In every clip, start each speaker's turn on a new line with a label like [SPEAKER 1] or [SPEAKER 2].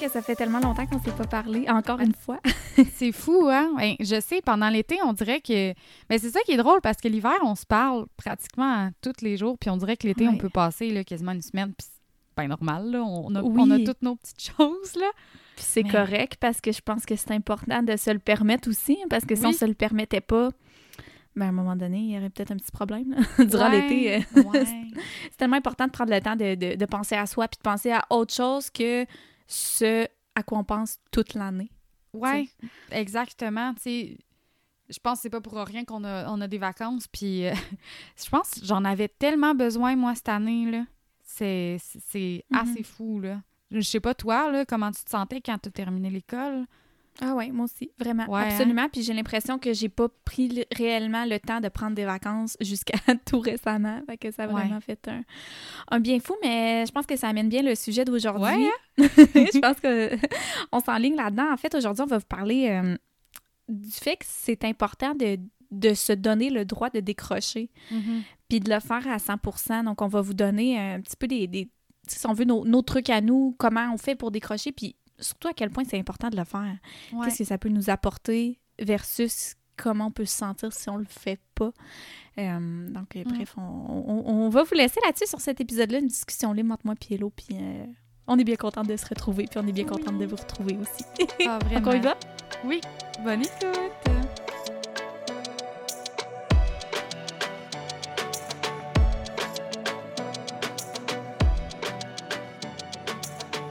[SPEAKER 1] Que ça fait tellement longtemps qu'on ne s'est pas parlé, encore une fois.
[SPEAKER 2] c'est fou, hein? Ben, je sais, pendant l'été, on dirait que. Mais ben, c'est ça qui est drôle parce que l'hiver, on se parle pratiquement tous les jours, puis on dirait que l'été, on peut passer là, quasiment une semaine, puis c'est pas normal, là. On a, on a toutes nos petites choses, là.
[SPEAKER 1] Puis c'est correct parce que je pense que c'est important de se le permettre aussi, hein, parce que si on se le permettait pas, ben, à un moment donné, il y aurait peut-être un petit problème durant l'été. Euh, c'est tellement important de prendre le temps de, de, de, penser à soi puis de penser à autre chose que ce à quoi on pense toute l'année.
[SPEAKER 2] Oui, exactement. je pense que c'est pas pour rien qu'on a, on a des vacances. Puis euh, je pense que j'en avais tellement besoin, moi, cette année. là. C'est, c'est mm-hmm. assez fou. là. Je sais pas, toi, là, comment tu te sentais quand tu as terminé l'école?
[SPEAKER 1] Ah oui, moi aussi, vraiment. Hein? Absolument. Puis j'ai l'impression que j'ai pas pris réellement le temps de prendre des vacances jusqu'à tout récemment. Fait que ça a vraiment fait un, un, bien fou, mais je pense que ça amène bien le sujet d'aujourd'hui.
[SPEAKER 2] Hein?
[SPEAKER 1] je pense qu'on s'enligne là-dedans. En fait, aujourd'hui, on va vous parler euh, du fait que c'est important de, de se donner le droit de décrocher,
[SPEAKER 2] mm-hmm.
[SPEAKER 1] puis de le faire à 100% Donc, on va vous donner un petit peu des, des si on veut, nos, nos, trucs à nous, comment on fait pour décrocher, puis surtout à quel point c'est important de le faire. Qu'est-ce que ça peut nous apporter versus comment on peut se sentir si on le fait pas. Euh, donc, euh, bref, on, va vous laisser là-dessus sur cet épisode-là, une discussion libre entre moi et Hello, puis euh, on est bien contente de se retrouver, puis on est bien contente de vous retrouver aussi.
[SPEAKER 2] Ah, vraiment?
[SPEAKER 1] Encore une fois?
[SPEAKER 2] Oui. Bonne écoute!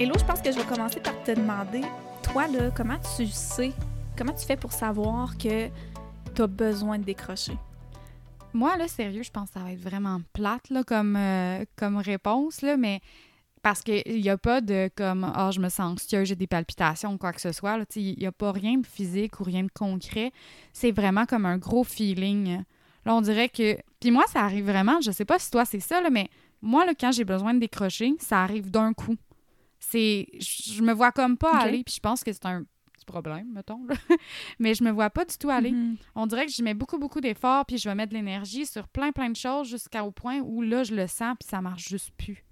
[SPEAKER 1] Hello, je pense que je vais commencer par te demander, toi, là, comment tu sais, comment tu fais pour savoir que tu as besoin de décrocher?
[SPEAKER 2] Moi, là, sérieux, je pense que ça va être vraiment plate, là, comme, euh, comme réponse, là, mais parce qu'il n'y a pas de comme Ah, je me sens anxieuse, j'ai des palpitations ou quoi que ce soit. Il n'y a pas rien de physique ou rien de concret. C'est vraiment comme un gros feeling. Là, on dirait que. Puis moi, ça arrive vraiment, je sais pas si toi c'est ça, mais moi, là, quand j'ai besoin de décrocher, ça arrive d'un coup c'est je me vois comme pas aller puis je pense que c'est un petit problème mettons mais je me vois pas du tout aller. Mm-hmm. on dirait que je mets beaucoup beaucoup d'efforts puis je vais mettre de l'énergie sur plein plein de choses jusqu'au point où là je le sens puis ça marche juste plus.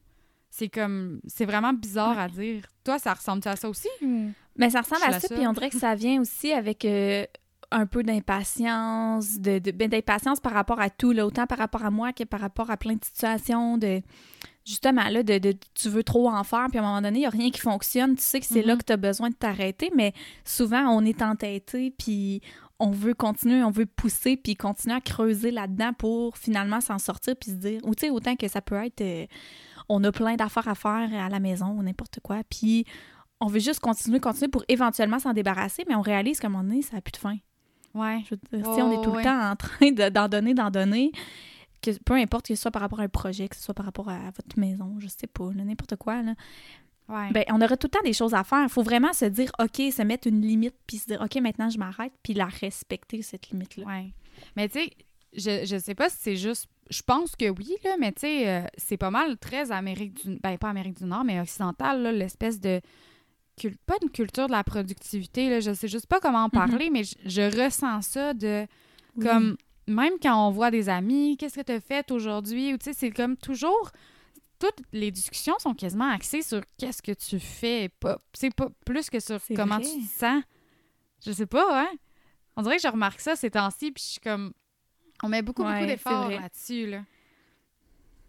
[SPEAKER 2] C'est comme c'est vraiment bizarre à dire. Toi ça ressemble à ça aussi? Ou
[SPEAKER 1] mais ça ressemble à ça puis on dirait que ça vient aussi avec euh, un peu d'impatience, de, ben, d'impatience par rapport à tout, là, autant par rapport à moi que par rapport à plein de situations, de justement, là, de, tu veux trop en faire, puis à un moment donné, il n'y a rien qui fonctionne, tu sais que c'est là mm-hmm. que tu as besoin de t'arrêter, mais souvent, on est entêté, puis on veut continuer, on veut pousser, puis continuer à creuser là-dedans pour finalement s'en sortir, puis se dire, ou tu sais, autant que ça peut être, euh, on a plein d'affaires à faire à la maison ou n'importe quoi, puis on veut juste continuer, continuer pour éventuellement s'en débarrasser, mais on réalise qu'à un moment donné, ça n'a plus de fin.
[SPEAKER 2] Ouais.
[SPEAKER 1] si on est tout le temps en train d'en donner, d'en donner, que, peu importe que ce soit par rapport à un projet, que ce soit par rapport à votre maison, je sais pas, n'importe quoi, là, ben, on aurait tout le temps des choses à faire. Il faut vraiment se dire, OK, se mettre une limite, puis se dire, OK, maintenant je m'arrête, puis la respecter, cette limite-là.
[SPEAKER 2] Ouais. Mais tu sais, je, je sais pas si c'est juste. Je pense que oui, là, mais tu sais, euh, c'est pas mal très Amérique du. Ben, pas Amérique du Nord, mais occidentale, l'espèce de. Pas une culture de la productivité, là, je sais juste pas comment en mm-hmm. parler, mais je, ressens ça de. Comme même quand on voit des amis, qu'est-ce que tu as fait aujourd'hui? Ou tu sais, c'est comme toujours. Toutes les discussions sont quasiment axées sur qu'est-ce que tu fais, pas, c'est pas plus que sur comment tu te sens. Je sais pas, hein? On dirait que je remarque ça ces temps-ci, puis je suis comme. On met beaucoup, beaucoup d'efforts là-dessus, là.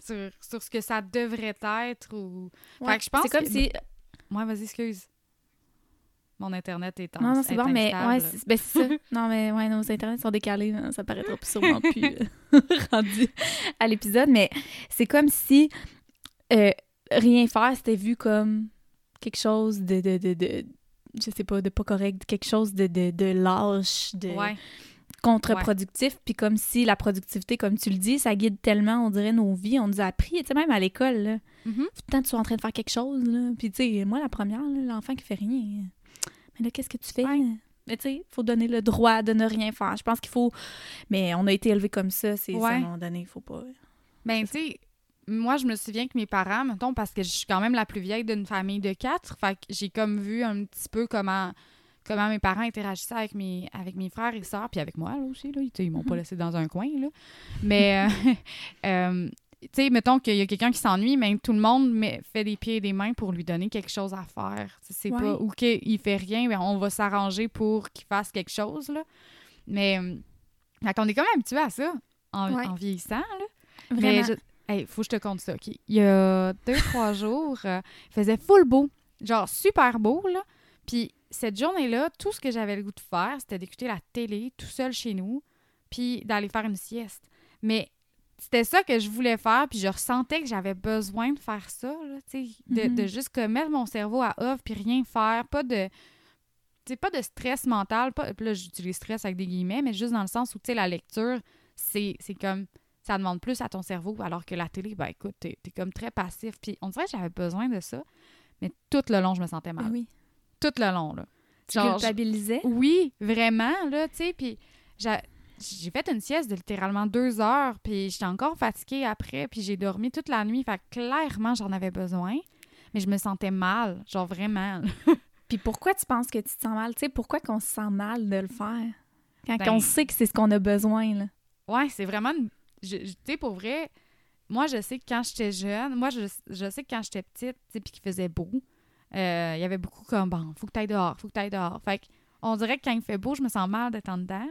[SPEAKER 2] Sur, sur, ce que ça devrait être ou.
[SPEAKER 1] Fait que je pense. C'est comme si.
[SPEAKER 2] Moi, vas-y, excuse mon Internet est en
[SPEAKER 1] Non, non, c'est bon, mais ouais, c'est ben, ça. non, mais ouais, nos Internets sont décalés. Ça paraîtra plus sûrement plus euh, rendu à l'épisode. Mais c'est comme si. Euh, rien faire, c'était vu comme quelque chose de, de, de, de- je sais pas, de pas correct, quelque chose de, de, de lâche, de
[SPEAKER 2] Ouais.
[SPEAKER 1] contre-productif. Puis comme si la productivité, comme tu le dis, ça guide tellement, on dirait, nos vies. On nous a appris, tu sais, même à l'école, là.
[SPEAKER 2] Mhm.
[SPEAKER 1] Tout le temps, tu es en train de faire quelque chose, là. Puis, tu sais, moi, la première, l'enfant qui fait rien. Mais là, qu'est-ce que tu fais? Mais, tu sais, il faut donner le droit de ne rien faire. Je pense qu'il faut. Mais on a été élevés comme ça, c'est ça, à un
[SPEAKER 2] Ouais.
[SPEAKER 1] moment donné, il faut pas.
[SPEAKER 2] Ben, tu sais, moi, je me souviens que mes parents, mettons, parce que je suis quand même la plus vieille d'une famille de quatre, fait que j'ai comme vu un petit peu comment comment mes parents interagissaient avec mes, avec mes frères et sœurs, puis avec moi, là, aussi, là. Sais, Ils m'ont pas
[SPEAKER 1] Mhm.
[SPEAKER 2] laissé dans un coin, là. Mais, euh, euh, tu sais, mettons qu'il y a quelqu'un qui s'ennuie, mais tout le monde met- fait des pieds et des mains pour lui donner quelque chose à faire. Tu sais, C'est
[SPEAKER 1] Ouais.
[SPEAKER 2] pas, ou qu'il fait rien, ben, on va s'arranger pour qu'il fasse quelque chose, là. Mais, fait qu'on est quand même habitué à ça, en,
[SPEAKER 1] Ouais.
[SPEAKER 2] en vieillissant, là.
[SPEAKER 1] Vraiment.
[SPEAKER 2] Mais je... Hey, faut que je te conte ça, OK? Il y a deux, trois jours, euh, il faisait full beau. Genre super beau, là. Puis cette journée-là, tout ce que j'avais le goût de faire, c'était d'écouter la télé tout seul chez nous, puis d'aller faire une sieste. Mais c'était ça que je voulais faire, puis je ressentais que j'avais besoin de faire ça, là, tu sais, de, de juste comme mettre mon cerveau à off, puis rien faire, pas de... Tu pas de stress mental, pas, là, j'utilise stress avec des guillemets, mais juste dans le sens où, tu sais, la lecture, c'est c'est comme ça demande plus à ton cerveau, alors que la télé, ben écoute, t'es es comme très passif. Puis on dirait que j'avais besoin de ça, mais tout le long, je me sentais mal.
[SPEAKER 1] Oui.
[SPEAKER 2] Tout le long, là.
[SPEAKER 1] Tu
[SPEAKER 2] Genre,
[SPEAKER 1] culpabilisais?
[SPEAKER 2] oui, vraiment, là, tu sais, puis j'ai fait une sieste de littéralement deux heures, puis j'étais encore fatiguée après, puis j'ai dormi toute la nuit, fait clairement, j'en avais besoin, mais je me sentais mal, genre vraiment.
[SPEAKER 1] Puis pourquoi tu penses que tu te sens mal? Tu sais, pourquoi qu'on se sent mal de le faire? Quand
[SPEAKER 2] Ben-
[SPEAKER 1] on sait que c'est ce qu'on a besoin, là.
[SPEAKER 2] Ouais, c'est vraiment. une- Tu sais, pour vrai, moi, je sais que quand j'étais jeune, moi, je, je sais que quand j'étais petite, tu sais, puis qu'il faisait beau, euh, il y avait beaucoup comme, bon, faut que t'ailles dehors, faut que t'ailles dehors. Fait que, on dirait que quand il fait beau, je me sens mal d'être en dedans.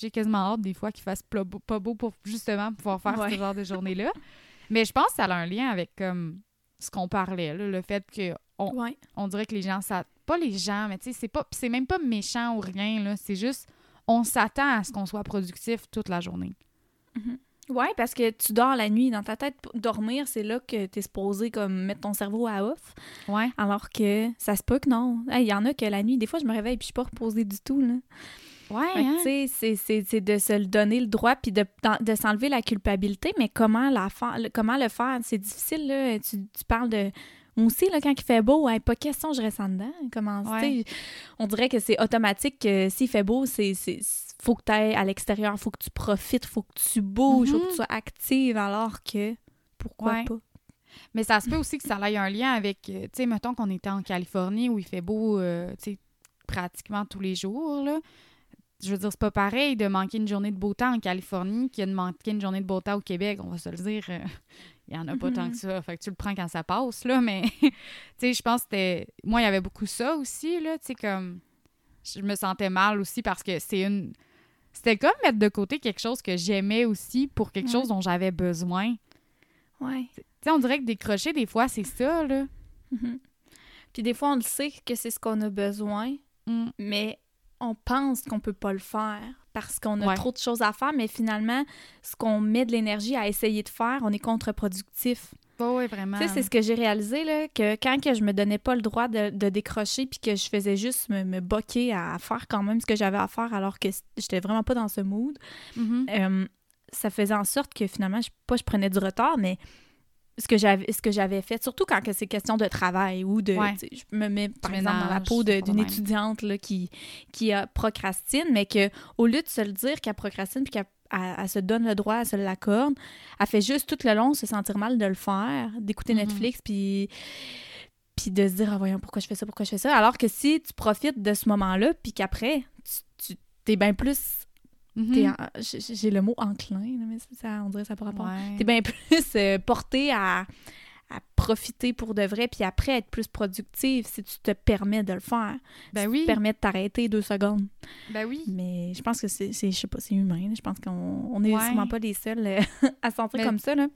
[SPEAKER 2] J'ai quasiment hâte des fois qu'il fasse beau- pas beau pour justement pouvoir faire
[SPEAKER 1] Ouais.
[SPEAKER 2] ce genre de journée-là. Mais je pense que ça a un lien avec comme ce qu'on parlait, là, le fait que on,
[SPEAKER 1] Ouais.
[SPEAKER 2] on dirait que les gens ça pas les gens mais tu sais c'est pas c'est même pas méchant ou rien là c'est juste on s'attend à ce qu'on soit productif toute la journée
[SPEAKER 1] Ouais, parce que tu dors la nuit. Dans ta tête, dormir, c'est là que t'es supposé comme mettre ton cerveau à off.
[SPEAKER 2] ouais
[SPEAKER 1] Alors que ça se peut que non. Il y en a que la nuit, des fois, je me réveille puis je suis pas reposée du tout, là.
[SPEAKER 2] Ouais hein?
[SPEAKER 1] c'est- de se le donner le droit puis de, de s'enlever la culpabilité, mais comment, la comment le faire? C'est difficile, là. Tu, tu parles de... Moi aussi, là, quand il fait beau, hey, pas question, je reste en dedans. Comment,
[SPEAKER 2] Ouais.
[SPEAKER 1] On dirait que c'est automatique que s'il fait beau, c'est... faut que tu ailles à l'extérieur, faut que tu profites, faut que tu bouges, faut
[SPEAKER 2] Mhm.
[SPEAKER 1] que tu sois active, alors que... Pourquoi
[SPEAKER 2] Ouais.
[SPEAKER 1] pas?
[SPEAKER 2] Mais ça se peut aussi que ça ait un lien avec, euh, tu sais, mettons qu'on était en Californie où il fait beau, euh, tu sais, pratiquement tous les jours, là. Je veux dire, c'est pas pareil de manquer une journée de beau temps en Californie qu'il y a de manquer une journée de beau temps au Québec, on va se le dire. euh, Il y en a pas
[SPEAKER 1] Mhm.
[SPEAKER 2] tant que ça. Fait que tu le prends quand ça passe, là, mais, tu sais, je pense que c'était... Moi, il y avait beaucoup ça aussi, là, tu sais, comme... Je me sentais mal aussi parce que c'est une... C'était comme mettre de côté quelque chose que j'aimais aussi pour quelque
[SPEAKER 1] Ouais.
[SPEAKER 2] chose dont j'avais besoin.
[SPEAKER 1] Ouais.
[SPEAKER 2] Tu sais, on dirait que décrocher, des fois, c'est ça, là.
[SPEAKER 1] Mhm. Puis des fois, on le sait que c'est ce qu'on a besoin,
[SPEAKER 2] Mm.
[SPEAKER 1] mais on pense qu'on peut pas le faire parce qu'on a
[SPEAKER 2] Ouais.
[SPEAKER 1] trop de choses à faire, mais finalement, ce qu'on met de l'énergie à essayer de faire, on est contre-productif.
[SPEAKER 2] oui, vraiment.
[SPEAKER 1] Tu sais, c'est ce que j'ai réalisé, là, que quand que je me donnais pas le droit de, de décrocher puis que je faisais juste me, me boquer à faire quand même ce que j'avais à faire alors que j'étais vraiment pas dans ce mood,
[SPEAKER 2] Mhm.
[SPEAKER 1] euh, ça faisait en sorte que finalement, je, pas je prenais du retard, mais ce que j'avais ce que j'avais fait, surtout quand que c'est question de travail ou de...
[SPEAKER 2] Ouais.
[SPEAKER 1] Je me mets, par exemple, dans la peau d'une étudiante là, qui, qui euh, procrastine, mais que au lieu de se le dire qu'elle procrastine puis qu'elle elle- elle se donne le droit, elle se l'accorde, elle fait juste tout le long se sentir mal de le faire, d'écouter
[SPEAKER 2] Mhm.
[SPEAKER 1] Netflix puis puis de se dire ah voyons pourquoi je fais ça pourquoi je fais ça? Alors que si tu profites de ce moment-là puis qu'après tu, tu t'es bien plus T'es en- j'ai le mot enclin mais ça, ça- on dirait ça par rapport
[SPEAKER 2] Ouais.
[SPEAKER 1] t'es bien plus euh, porté à, à profiter pour de vrai, puis après être plus productive si tu te permets de le faire.
[SPEAKER 2] Ben
[SPEAKER 1] si
[SPEAKER 2] oui.
[SPEAKER 1] tu te permets de t'arrêter deux secondes.
[SPEAKER 2] Ben oui.
[SPEAKER 1] Mais je pense que c'est, je sais pas, c'est humain. Je pense qu'on on est
[SPEAKER 2] Ouais.
[SPEAKER 1] sûrement pas les seuls euh, à se sentir
[SPEAKER 2] Mais-
[SPEAKER 1] comme ça. Là.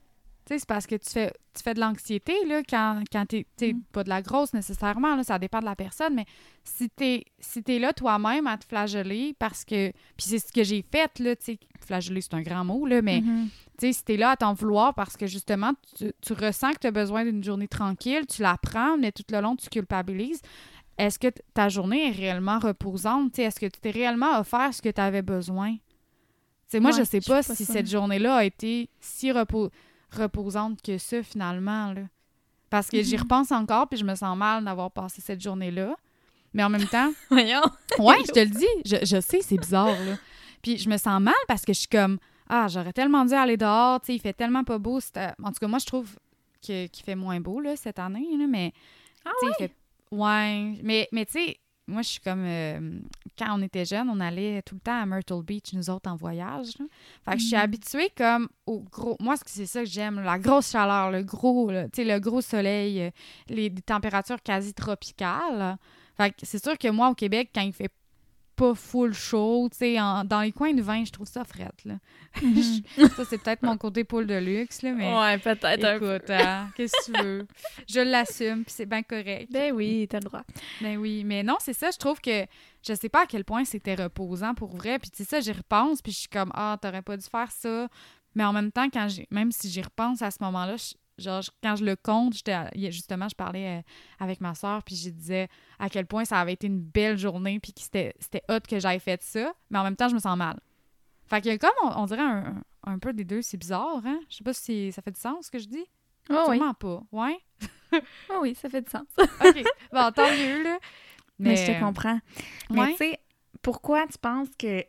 [SPEAKER 2] Tu Tu c'est parce que tu fais, tu fais de l'anxiété, là, quand, quand t'es, t'es
[SPEAKER 1] Mm.
[SPEAKER 2] pas de la grosse nécessairement, là, ça dépend de la personne, mais si t'es, si t'es là toi-même à te flageller parce que, puis c'est ce que j'ai fait, là, tu sais, flageller, c'est un grand mot, là, mais,
[SPEAKER 1] Mhm.
[SPEAKER 2] tu sais, si t'es là à t'en vouloir parce que, justement, tu, tu ressens que t'as besoin d'une journée tranquille, tu la prends, mais tout le long, tu culpabilises, est-ce que ta journée est réellement reposante? Tu sais, est-ce que tu t'es réellement offert ce que tu avais besoin? Tu sais, moi,
[SPEAKER 1] Ouais,
[SPEAKER 2] je sais
[SPEAKER 1] je
[SPEAKER 2] pas si cette journée-là a été si repo- reposante que ça, finalement. Là. Parce que j'y
[SPEAKER 1] Mhm.
[SPEAKER 2] repense encore, puis je me sens mal d'avoir passé cette journée-là. Mais en même temps,
[SPEAKER 1] Voyons.
[SPEAKER 2] ouais, je te le dis, je, je sais, c'est bizarre, là. Puis je me sens mal parce que je suis comme, ah, j'aurais tellement dû aller dehors, tu sais, il fait tellement pas beau. c'était- En tout cas, moi, je trouve que- qu'il fait moins beau, là, cette année, là, mais...
[SPEAKER 1] Ah
[SPEAKER 2] fait- Ouais, mais, mais tu sais, moi, je suis comme... euh, quand on était jeunes, on allait tout le temps à Myrtle Beach, nous autres, en voyage. là. Fait que je suis
[SPEAKER 1] Mhm.
[SPEAKER 2] habituée comme au gros... Moi, c'est- ça que j'aime, la grosse chaleur, le gros, tu sais, le gros soleil, euh, les, températures quasi tropicales. Fait que c'est sûr que moi, au Québec, quand il fait pas full chaud, tu sais, en- dans les coins de vin, je trouve ça frette, là.
[SPEAKER 1] Mhm.
[SPEAKER 2] ça, c'est peut-être mon côté poule de luxe, là, mais...
[SPEAKER 1] Ouais, peut-être un peu.
[SPEAKER 2] Hein, qu'est-ce que tu veux? Je l'assume, puis c'est bien correct.
[SPEAKER 1] Ben oui, t'as le droit.
[SPEAKER 2] Ben oui, mais non, c'est ça, je trouve que je sais pas à quel point c'était reposant pour vrai. Puis tu sais ça, j'y repense, puis je suis comme ah, t'aurais pas dû faire ça. Mais en même temps, quand j'ai même si j'y repense à ce moment-là, je- genre je- quand je le compte, j'étais justement, je parlais euh, avec ma soeur, puis je disais à quel point ça avait été une belle journée, puis que c'était c'était hot que j'aille fait ça. Mais en même temps, je me sens mal. Fait a comme on, on dirait un, peu des deux, c'est bizarre, hein? Je sais pas si ça fait du sens ce que je dis.
[SPEAKER 1] Oh oui.
[SPEAKER 2] Pas. Ouais.
[SPEAKER 1] Oh oui, ça fait du sens.
[SPEAKER 2] OK. bon, tant mieux, là.
[SPEAKER 1] Mais, je te comprends. Mais
[SPEAKER 2] Ouais.
[SPEAKER 1] tu sais, pourquoi tu penses que,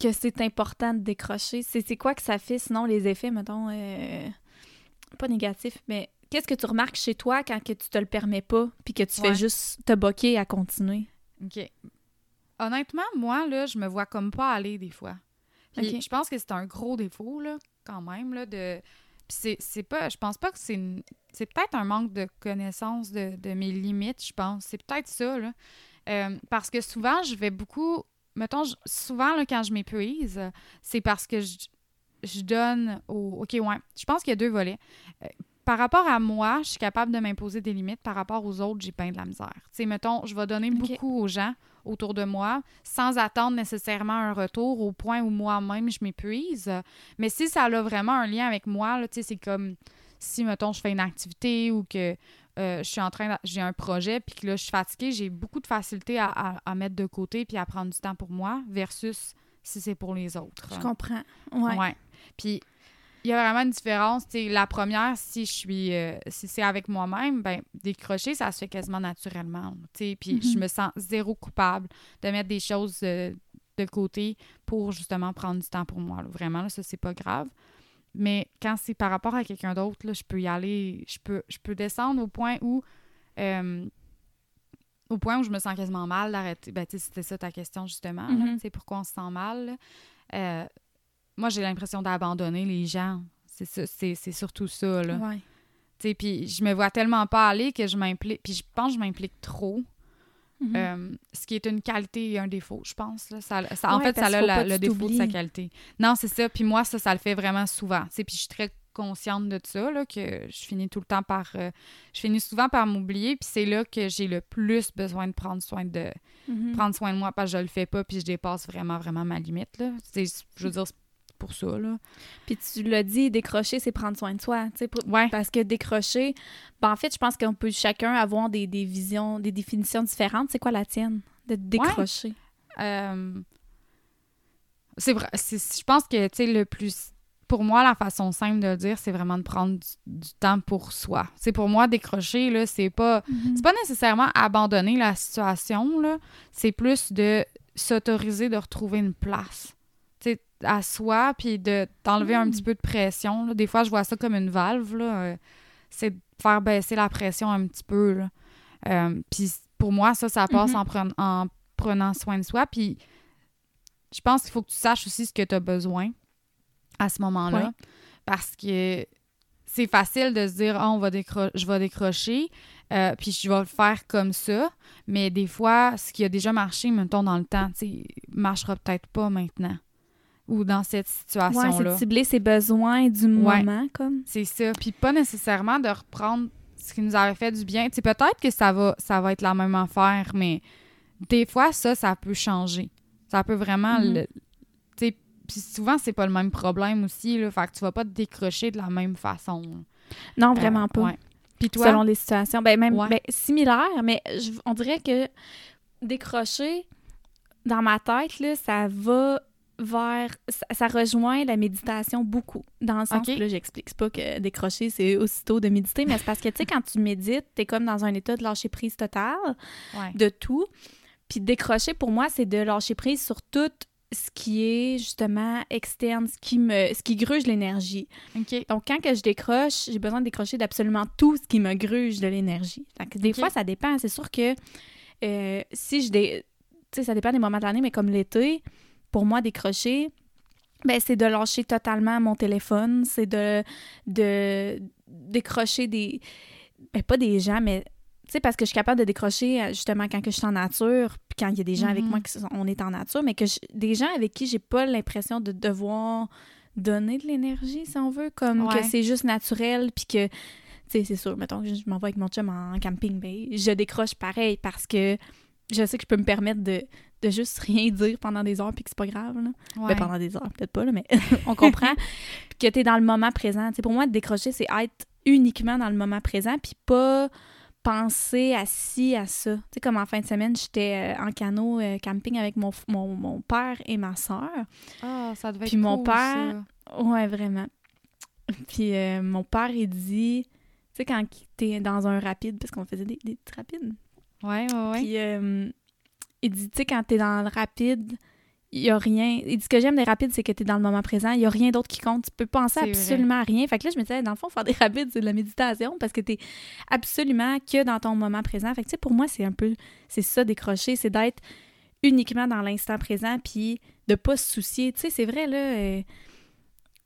[SPEAKER 1] que c'est important de décrocher? C'est c'est quoi que ça fait, sinon, les effets, mettons, euh, pas négatifs, mais qu'est-ce que tu remarques chez toi quand que tu te le permets pas, puis que tu
[SPEAKER 2] Ouais.
[SPEAKER 1] fais juste te boquer à continuer?
[SPEAKER 2] OK. Honnêtement, moi, là, je me vois comme pas aller des fois. Je pense que c'est un gros défaut, là, quand même, là, de... Puis c'est- c'est pas... Je pense pas que c'est... une- C'est peut-être un manque de connaissance de, de mes limites, je pense. C'est peut-être ça, là. Euh, parce que souvent, je vais beaucoup... Mettons, je- souvent, là, quand je m'épuise, c'est parce que je, je donne au... OK, ouais. Je pense qu'il y a deux volets. Euh, par rapport à moi, je suis capable de m'imposer des limites. Par rapport aux autres, j'ai peint de la misère. Tu sais, mettons, je vais donner beaucoup aux gens autour de moi sans attendre nécessairement un retour au point où moi-même je m'épuise. Mais si ça a vraiment un lien avec moi, tu sais, c'est comme si, mettons, je fais une activité ou que euh, je suis en train, j'ai un projet, puis que là, je suis fatiguée, j'ai beaucoup de facilité à, à- à mettre de côté puis à prendre du temps pour moi versus si c'est pour les autres.
[SPEAKER 1] Je comprends. Ouais.
[SPEAKER 2] Ouais. Puis il y a vraiment une différence. Tu sais, la première, si je suis euh, si c'est avec moi-même, ben décrocher, ça se fait quasiment naturellement. Puis je me sens zéro coupable de mettre des choses euh, de côté pour justement prendre du temps pour moi. là. Vraiment, là, ça, c'est pas grave. Mais quand c'est par rapport à quelqu'un d'autre, là, je peux y aller, je peux, je peux descendre au point où euh, au point où je me sens quasiment mal d'arrêter. Ben, c'était ça ta question, justement. Tu sais, pourquoi on se sent mal. Euh, moi, j'ai l'impression d'abandonner les gens. C'est c'est c'est surtout ça, là.
[SPEAKER 1] Ouais.
[SPEAKER 2] Tu sais, puis je me vois tellement pas aller que je m'implique. Puis je pense que je m'implique trop.
[SPEAKER 1] Mhm.
[SPEAKER 2] Euh, ce qui est une qualité et un défaut, je pense. là. Ça, ça- en
[SPEAKER 1] Ouais,
[SPEAKER 2] fait, ça a la- le défaut de sa qualité. Non, c'est ça. Puis moi, ça, ça le fait vraiment souvent. Puis je suis très consciente de ça, là, que je finis tout le temps par... euh, je finis souvent par m'oublier, puis c'est là que j'ai le plus besoin de prendre soin de
[SPEAKER 1] Mhm.
[SPEAKER 2] prendre soin de moi parce que je le fais pas, puis je dépasse vraiment, vraiment ma limite, là. C'est- Je veux dire, c'est pour ça, là.
[SPEAKER 1] Puis tu l'as dit, décrocher, c'est prendre soin de soi. tu sais,
[SPEAKER 2] Ouais.
[SPEAKER 1] Parce que décrocher, ben en fait, je pense qu'on peut chacun avoir des, des visions, des définitions différentes. C'est quoi la tienne de décrocher?
[SPEAKER 2] Euh, c'est vrai. c'est- Je pense que, tu sais, le plus. Pour moi, la façon simple de le dire, c'est vraiment de prendre du, du temps pour soi. C'est pour moi, décrocher, là, c'est pas.
[SPEAKER 1] Mhm.
[SPEAKER 2] C'est pas nécessairement abandonner la situation, là. C'est plus de s'autoriser de retrouver une place. À soi, puis de t'enlever un
[SPEAKER 1] Mm.
[SPEAKER 2] petit peu de pression. là. Des fois, je vois ça comme une valve, là. euh, c'est de faire baisser la pression un petit peu, là. Euh, puis pour moi, ça, ça passe
[SPEAKER 1] Mhm.
[SPEAKER 2] en, pren- en prenant soin de soi. Puis je pense qu'il faut que tu saches aussi ce que tu as besoin à ce moment-là.
[SPEAKER 1] Ouais.
[SPEAKER 2] Parce que c'est facile de se dire, Ah, on va décro- je vais décrocher, euh, puis je vais le faire comme ça. Mais des fois, ce qui a déjà marché, mettons, dans le temps, tu sais, marchera peut-être pas maintenant. ou dans cette situation-là.
[SPEAKER 1] cibler ses besoins du
[SPEAKER 2] Ouais.
[SPEAKER 1] moment, comme.
[SPEAKER 2] C'est ça. Puis pas nécessairement de reprendre ce qui nous avait fait du bien. Tu sais, peut-être que ça va, ça va être la même affaire, mais des fois, ça, ça peut changer. Ça peut vraiment... Sais, puis souvent, c'est pas le même problème aussi, là. Fait que tu vas pas te décrocher de la même façon. là.
[SPEAKER 1] Non,
[SPEAKER 2] Euh,
[SPEAKER 1] vraiment pas.
[SPEAKER 2] ouais. Puis toi?
[SPEAKER 1] Selon les situations. Ben, même
[SPEAKER 2] Ouais.
[SPEAKER 1] ben, similaire, mais je- on dirait que décrocher dans ma tête, là, ça va vers. Ça, ça rejoint la méditation beaucoup. Dans le sens
[SPEAKER 2] Ok.
[SPEAKER 1] que là, j'explique c'est pas que décrocher, c'est aussitôt de méditer, mais c'est parce que, tu sais, quand tu médites, t'es comme dans un état de lâcher prise totale
[SPEAKER 2] Ouais.
[SPEAKER 1] de tout. Puis décrocher, pour moi, c'est de lâcher prise sur tout ce qui est justement externe, ce qui me ce qui gruge l'énergie.
[SPEAKER 2] OK.
[SPEAKER 1] Donc, quand que je décroche, j'ai besoin de décrocher d'absolument tout ce qui me gruge de l'énergie. Que Des fois, ça dépend. C'est sûr que euh, si je... Dé... Tu sais, ça dépend des moments de l'année, mais comme l'été, pour moi, décrocher, ben, c'est de lâcher totalement mon téléphone, c'est de, de décrocher des... Ben, pas des gens, mais... Tu sais, parce que je suis capable de décrocher euh, justement quand que je suis en nature, puis quand il y a des gens avec
[SPEAKER 2] Mhm.
[SPEAKER 1] moi qui sont, on est en nature, mais que je- des gens avec qui j'ai pas l'impression de devoir donner de l'énergie, si on veut, comme
[SPEAKER 2] Ouais.
[SPEAKER 1] que c'est juste naturel, puis que, tu sais, c'est sûr, mettons que je m'en vais avec mon chum en camping, ben, je décroche pareil parce que je sais que je peux me permettre de, de juste rien dire pendant des heures, puis que c'est pas grave, là.
[SPEAKER 2] Ouais.
[SPEAKER 1] Ben, pendant des heures, peut-être pas, là, mais on comprend Puis que tu es dans le moment présent. Tu sais, pour moi, décrocher, c'est être uniquement dans le moment présent, puis pas penser à ci, à ça. Tu sais, comme en fin de semaine, j'étais euh, en canot euh, camping avec mon, mon, mon père et ma soeur.
[SPEAKER 2] Ah, ça devait
[SPEAKER 1] Puis
[SPEAKER 2] être
[SPEAKER 1] mon
[SPEAKER 2] cool,
[SPEAKER 1] père-
[SPEAKER 2] ça.
[SPEAKER 1] Ouais, vraiment. Puis euh, mon père, il dit, tu sais, quand t'es dans un rapide, parce qu'on faisait des, des petits rapides,
[SPEAKER 2] Ouais, ouais, ouais.
[SPEAKER 1] puis euh, il dit, tu sais, quand t'es dans le rapide, il y a rien. Il dit, ce que j'aime des rapides, c'est que t'es dans le moment présent. Il y a rien d'autre qui compte. Tu peux penser absolument à rien. Fait que là, je me disais, dans le fond, faire des rapides, c'est de la méditation parce que t'es absolument que dans ton moment présent. Fait que, tu sais, pour moi, c'est un peu, c'est ça, décrocher, c'est d'être uniquement dans l'instant présent puis de pas se soucier. Tu sais, c'est vrai, là, euh,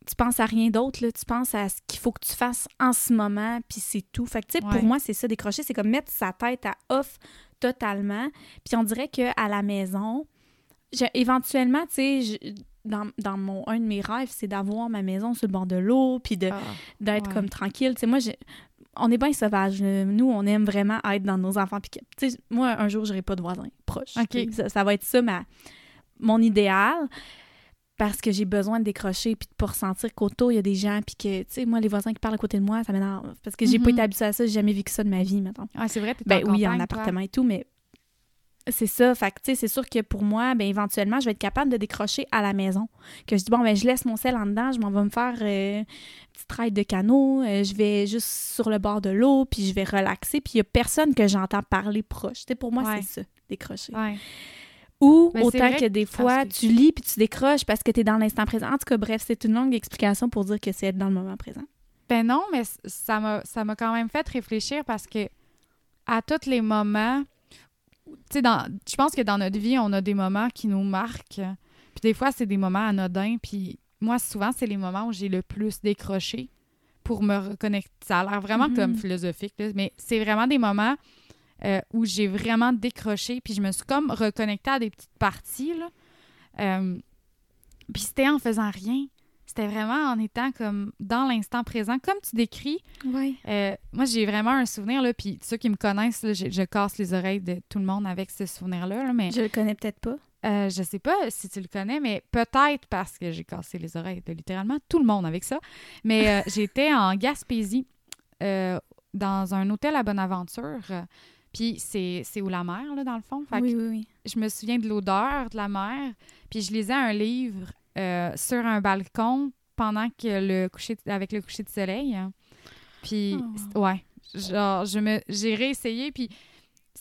[SPEAKER 1] tu penses à rien d'autre, là. Tu penses à ce qu'il faut que tu fasses en ce moment puis c'est tout. Fait que, tu sais,
[SPEAKER 2] Ouais.
[SPEAKER 1] pour moi, c'est ça, décrocher, c'est comme mettre sa tête à off totalement. Puis on dirait qu'à la maison, je- éventuellement, tu sais, dans, dans mon, un de mes rêves, c'est d'avoir ma maison sur le bord de l'eau, puis de-
[SPEAKER 2] Ah,
[SPEAKER 1] d'être
[SPEAKER 2] ouais.
[SPEAKER 1] comme tranquille. Tu sais, moi, on est bien sauvages. là. Nous, on aime vraiment être dans nos enfants. Puis, tu sais, moi, un jour, j'aurai pas de voisins proches.
[SPEAKER 2] Ok.
[SPEAKER 1] Tu sais, Ça, ça va être ça, ma, mon idéal. Parce que j'ai besoin de décrocher puis de pas ressentir qu'autour, il y a des gens. Puis que, tu sais, moi, les voisins qui parlent à côté de moi, ça m'énerve. Parce que j'ai pas
[SPEAKER 2] Mhm.
[SPEAKER 1] été habituée à ça. J'ai jamais vécu ça de ma vie, maintenant.
[SPEAKER 2] Ouais, c'est vrai, t'es
[SPEAKER 1] Ben
[SPEAKER 2] en
[SPEAKER 1] oui, en appartement et tout, mais c'est ça. Fait que, tu sais, c'est sûr que pour moi, ben éventuellement, je vais être capable de décrocher à la maison. Que je dis, bon, ben je laisse mon sel en dedans, je m'en vais me faire euh, une petite ride de canot, euh, je vais juste sur le bord de l'eau, puis je vais relaxer, puis il y a personne que j'entends parler proche. Tu sais, pour moi,
[SPEAKER 2] Ouais.
[SPEAKER 1] c'est ça, décrocher.
[SPEAKER 2] Ouais.
[SPEAKER 1] Ou
[SPEAKER 2] Mais
[SPEAKER 1] autant que des fois, tu lis puis tu décroches parce que tu es dans l'instant présent. En tout cas, bref, c'est une longue explication pour dire que c'est être dans le moment présent.
[SPEAKER 2] Ben non, mais ça m'a ça m'a quand même fait réfléchir parce que à tous les moments, je pense que dans notre vie, on a des moments qui nous marquent. Puis des fois, c'est des moments anodins. Puis moi, souvent, c'est les moments où j'ai le plus décroché pour me reconnecter. Ça a l'air vraiment
[SPEAKER 1] Mhm.
[SPEAKER 2] comme philosophique, là, mais c'est vraiment des moments euh, où j'ai vraiment décroché. Puis je me suis comme reconnectée à des petites parties. Là. Euh, puis c'était en faisant rien. C'était vraiment en étant comme dans l'instant présent, comme tu décris.
[SPEAKER 1] Oui.
[SPEAKER 2] Euh, moi, j'ai vraiment un souvenir, là, puis ceux qui me connaissent, là, je, je casse les oreilles de tout le monde avec ce souvenir-là, là, mais
[SPEAKER 1] Je le connais peut-être pas.
[SPEAKER 2] euh, je sais pas si tu le connais, mais peut-être parce que j'ai cassé les oreilles de littéralement tout le monde avec ça. Mais euh, j'étais en Gaspésie, euh, dans un hôtel à Bonaventure, puis c'est c'est où la mer, là, dans le fond. Fait que
[SPEAKER 1] oui, oui.
[SPEAKER 2] je me souviens de l'odeur de la mer, puis je lisais un livre euh, sur un balcon pendant que le coucher avec le coucher de soleil. hein. Puis
[SPEAKER 1] Oh.
[SPEAKER 2] c'est- ouais, genre je me j'ai réessayé puis